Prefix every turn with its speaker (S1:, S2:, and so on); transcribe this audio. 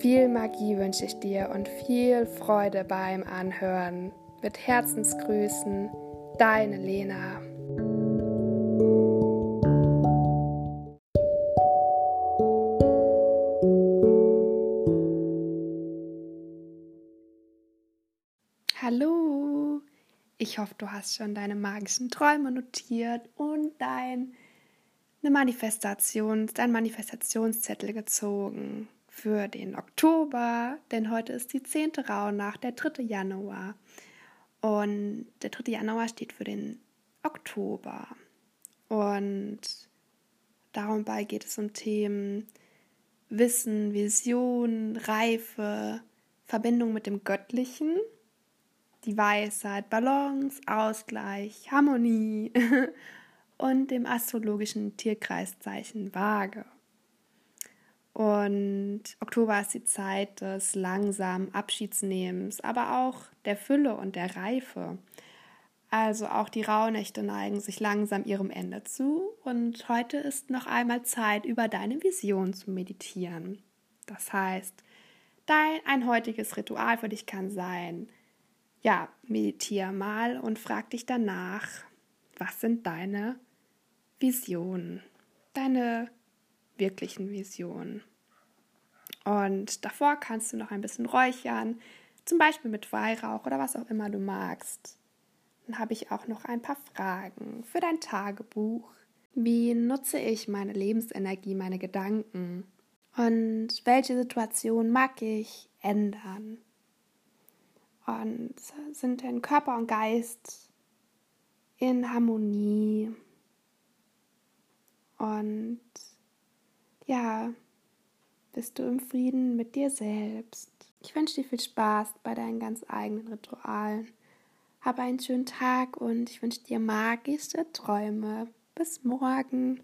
S1: Viel Magie wünsche ich dir und viel Freude beim Anhören. Mit Herzensgrüßen, deine Lena. Hallo! Ich hoffe, du hast schon deine magischen Träume notiert und dein eine Manifestation, dein Manifestationszettel gezogen für den Oktober, denn heute ist die 10. Rauhnacht, der 3. Januar. Und der 3. Januar steht für den Oktober. Und dabei geht es um Themen Wissen, Vision, Reife, Verbindung mit dem Göttlichen, die Weisheit, Balance, Ausgleich, Harmonie und dem astrologischen Tierkreiszeichen Waage. Und Oktober ist die Zeit des langsamen Abschiedsnehmens, aber auch der Fülle und der Reife. Also auch die Rauhnächte neigen sich langsam ihrem Ende zu und heute ist noch einmal Zeit, über deine Vision zu meditieren. Das heißt, dein ein heutiges Ritual für dich kann sein, ja, meditiere mal und frag dich danach, was sind deine Visionen, deine wirklichen Vision. Und davor kannst du noch ein bisschen räuchern, zum Beispiel mit Weihrauch oder was auch immer du magst. Dann habe ich auch noch ein paar Fragen für dein Tagebuch. Wie nutze ich meine Lebensenergie, meine Gedanken? Und welche Situation mag ich ändern? Und sind denn Körper und Geist in Harmonie? Und ja, bist du im Frieden mit dir selbst. Ich wünsche dir viel Spaß bei deinen ganz eigenen Ritualen. Hab einen schönen Tag und ich wünsche dir magische Träume. Bis morgen.